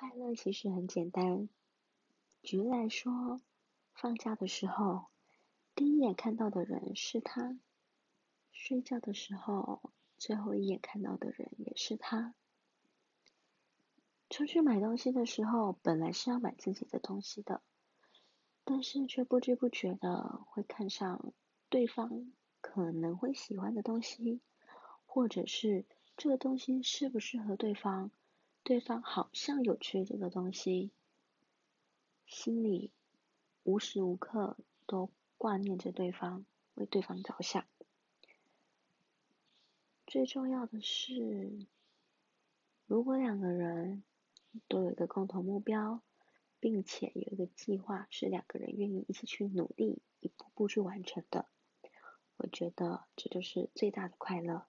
快乐其实很简单。举例来说，放假的时候，第一眼看到的人是他；睡觉的时候，最后一眼看到的人也是他。出去买东西的时候，本来是要买自己的东西的，但是却不知不觉的会看上对方可能会喜欢的东西，或者是这个东西适不适合对方，对方好像有缺这个东西，心里无时无刻都挂念着对方，为对方着想。最重要的是，如果两个人。都有一个共同目标，并且有一个计划，是两个人愿意一起去努力，一步步去完成的。我觉得这就是最大的快乐。